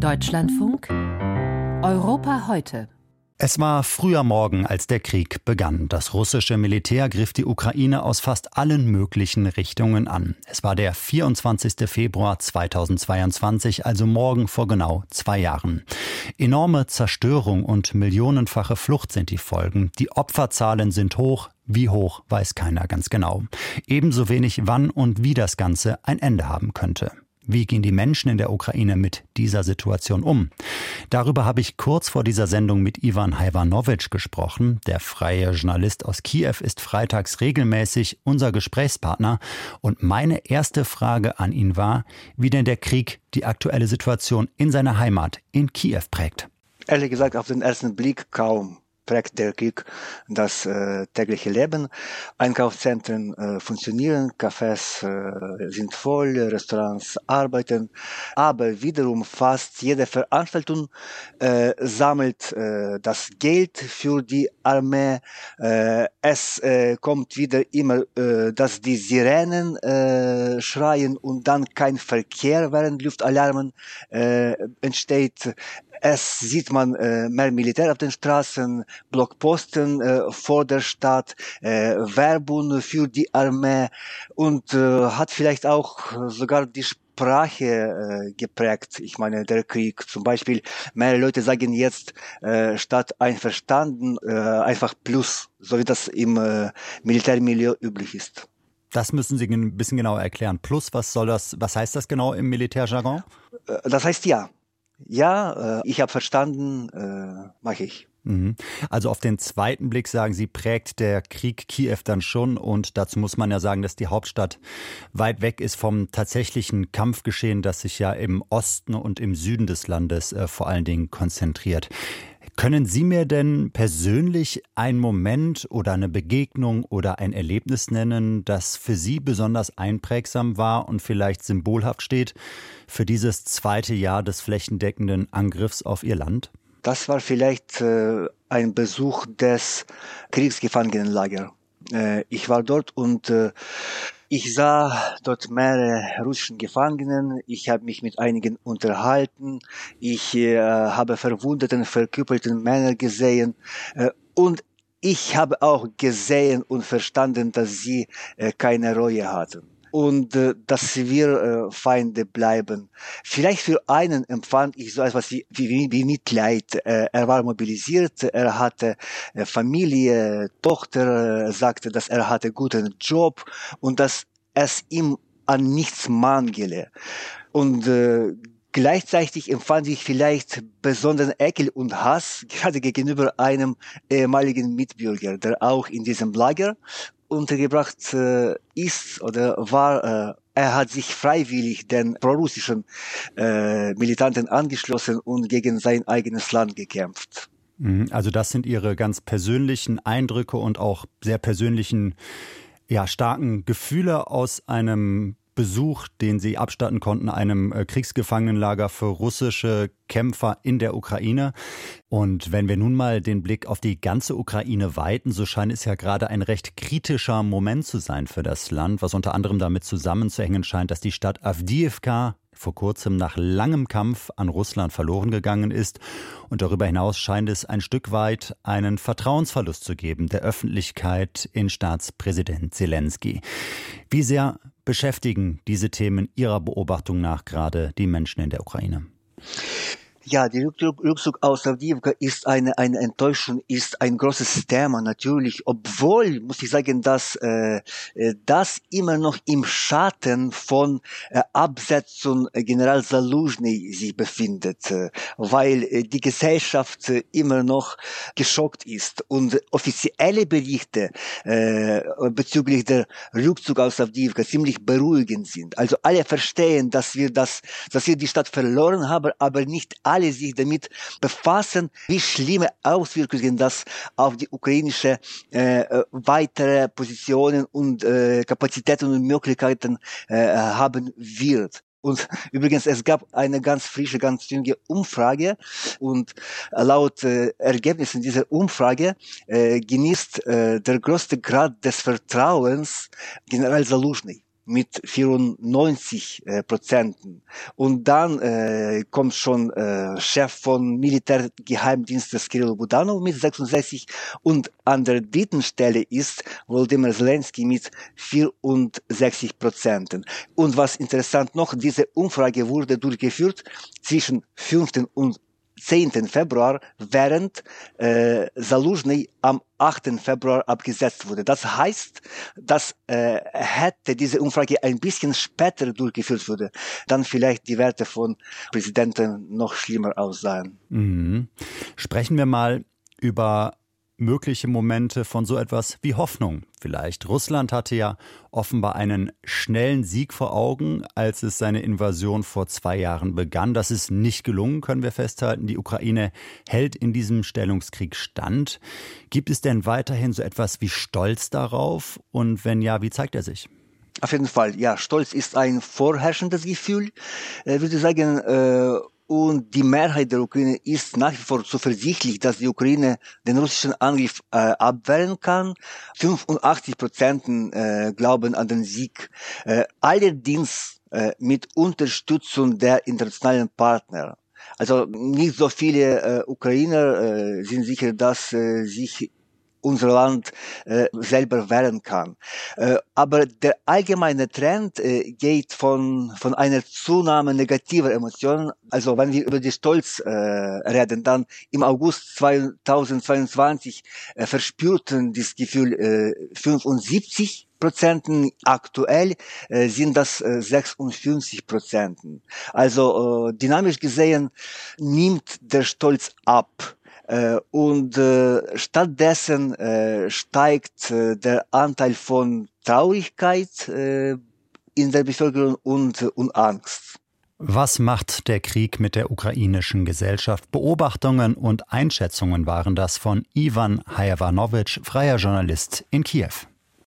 Deutschlandfunk Europa heute. Es war früher Morgen, als der Krieg begann. Das russische Militär griff die Ukraine aus fast allen möglichen Richtungen an. Es war der 24. Februar 2022, also morgen vor genau zwei Jahren. Enorme Zerstörung und millionenfache Flucht sind die Folgen. Die Opferzahlen sind hoch. Wie hoch, weiß keiner ganz genau. Ebenso wenig, wann und wie das Ganze ein Ende haben könnte. Wie gehen die Menschen in der Ukraine mit dieser Situation um? Darüber habe ich kurz vor dieser Sendung mit Ivan Hajvanowitsch gesprochen. Der freie Journalist aus Kiew ist freitags regelmäßig unser Gesprächspartner. Und meine erste Frage an ihn war, wie denn der Krieg die aktuelle Situation in seiner Heimat in Kiew prägt. Ehrlich gesagt, auf den ersten Blick kaum prägt der Krieg das äh, tägliche Leben. Einkaufszentren äh, funktionieren, Cafés äh, sind voll, Restaurants arbeiten, aber wiederum fast jede Veranstaltung äh, sammelt äh, das Geld für die Armee. Äh, es äh, kommt wieder immer, äh, dass die Sirenen äh, schreien und dann kein Verkehr während Luftalarmen äh, entsteht. Es sieht man äh, mehr Militär auf den Straßen, Blockposten äh, vor der Stadt, äh, Werbung für die Armee und äh, hat vielleicht auch sogar die Sprache äh, geprägt. Ich meine, der Krieg zum Beispiel, mehr Leute sagen jetzt äh, statt einverstanden äh, einfach Plus, so wie das im äh, Militärmilieu üblich ist. Das müssen Sie ein bisschen genauer erklären. Plus, was soll das, was heißt das genau im Militärjargon? Äh, das heißt ja. Ja, äh, ich habe verstanden, äh, mache ich. Mhm. Also auf den zweiten Blick sagen Sie, prägt der Krieg Kiew dann schon und dazu muss man ja sagen, dass die Hauptstadt weit weg ist vom tatsächlichen Kampfgeschehen, das sich ja im Osten und im Süden des Landes äh, vor allen Dingen konzentriert. Können Sie mir denn persönlich einen Moment oder eine Begegnung oder ein Erlebnis nennen, das für Sie besonders einprägsam war und vielleicht symbolhaft steht für dieses zweite Jahr des flächendeckenden Angriffs auf Ihr Land? Das war vielleicht äh, ein Besuch des Kriegsgefangenenlagers. Äh, ich war dort und äh, ich sah dort mehrere russischen Gefangenen. Ich habe mich mit einigen unterhalten. Ich äh, habe verwundeten, verküppelten Männer gesehen. Äh, und ich habe auch gesehen und verstanden, dass sie äh, keine Reue hatten und äh, dass wir äh, Feinde bleiben. Vielleicht für einen empfand ich so etwas wie, wie, wie Mitleid. Äh, er war mobilisiert, er hatte äh, Familie, Tochter, äh, sagte, dass er hatte guten Job und dass es ihm an nichts mangele. Und äh, Gleichzeitig empfand ich vielleicht besonderen Ekel und Hass gerade gegenüber einem ehemaligen Mitbürger, der auch in diesem Lager untergebracht äh, ist oder war. Äh, er hat sich freiwillig den prorussischen äh, Militanten angeschlossen und gegen sein eigenes Land gekämpft. Mhm, also das sind Ihre ganz persönlichen Eindrücke und auch sehr persönlichen, ja, starken Gefühle aus einem Besuch, den sie abstatten konnten, einem äh, Kriegsgefangenenlager für russische Kämpfer in der Ukraine. Und wenn wir nun mal den Blick auf die ganze Ukraine weiten, so scheint es ja gerade ein recht kritischer Moment zu sein für das Land, was unter anderem damit zusammenzuhängen scheint, dass die Stadt Avdiivka vor kurzem nach langem Kampf an Russland verloren gegangen ist. Und darüber hinaus scheint es ein Stück weit einen Vertrauensverlust zu geben der Öffentlichkeit in Staatspräsident Zelensky. Wie sehr beschäftigen diese Themen Ihrer Beobachtung nach gerade die Menschen in der Ukraine? Ja, der Rückzug aus Avdiivka ist eine, eine Enttäuschung, ist ein großes Thema natürlich, obwohl, muss ich sagen, dass äh, äh das immer noch im Schatten von äh, Absetzung General Saluzhny sich befindet, äh, weil äh, die Gesellschaft äh, immer noch geschockt ist und offizielle Berichte äh, bezüglich der Rückzug aus Avdiivka ziemlich beruhigend sind. Also alle verstehen, dass wir das, dass wir die Stadt verloren haben, aber nicht alle sich damit befassen, wie schlimme Auswirkungen das auf die ukrainische äh, äh, weitere Positionen und äh, Kapazitäten und Möglichkeiten äh, haben wird. Und übrigens, es gab eine ganz frische, ganz junge Umfrage und laut äh, Ergebnissen dieser Umfrage äh, genießt äh, der größte Grad des Vertrauens General Saluzhny. Mit 94 äh, Prozenten. Und dann äh, kommt schon äh, Chef von Militärgeheimdienstes Kirill Budanov mit 66 und an der dritten Stelle ist Volodymyr Zelensky mit 64 Prozenten. Und was interessant noch, diese Umfrage wurde durchgeführt zwischen 5. und 10. Februar, während äh, Saluzhny am 8. Februar abgesetzt wurde. Das heißt, dass äh, hätte diese Umfrage ein bisschen später durchgeführt wurde, dann vielleicht die Werte von Präsidenten noch schlimmer aussahen. Mhm. Sprechen wir mal über mögliche Momente von so etwas wie Hoffnung vielleicht. Russland hatte ja offenbar einen schnellen Sieg vor Augen, als es seine Invasion vor zwei Jahren begann. Das ist nicht gelungen, können wir festhalten. Die Ukraine hält in diesem Stellungskrieg stand. Gibt es denn weiterhin so etwas wie Stolz darauf? Und wenn ja, wie zeigt er sich? Auf jeden Fall, ja, Stolz ist ein vorherrschendes Gefühl. Ich würde sagen, äh, und die Mehrheit der Ukraine ist nach wie vor zuversichtlich, dass die Ukraine den russischen Angriff äh, abwehren kann. 85 Prozent äh, glauben an den Sieg. Äh, allerdings äh, mit Unterstützung der internationalen Partner. Also nicht so viele äh, Ukrainer äh, sind sicher, dass äh, sich unser Land äh, selber wehren kann. Äh, aber der allgemeine Trend äh, geht von, von einer Zunahme negativer Emotionen. Also wenn wir über die Stolz äh, reden, dann im August 2022 äh, verspürten das Gefühl äh, 75 Prozenten. Aktuell äh, sind das äh, 56 Prozenten. Also äh, dynamisch gesehen nimmt der Stolz ab. Äh, und äh, stattdessen äh, steigt der Anteil von Traurigkeit in der Bevölkerung und, und Angst. Was macht der Krieg mit der ukrainischen Gesellschaft? Beobachtungen und Einschätzungen waren das von Ivan Hajavanowitsch, freier Journalist in Kiew.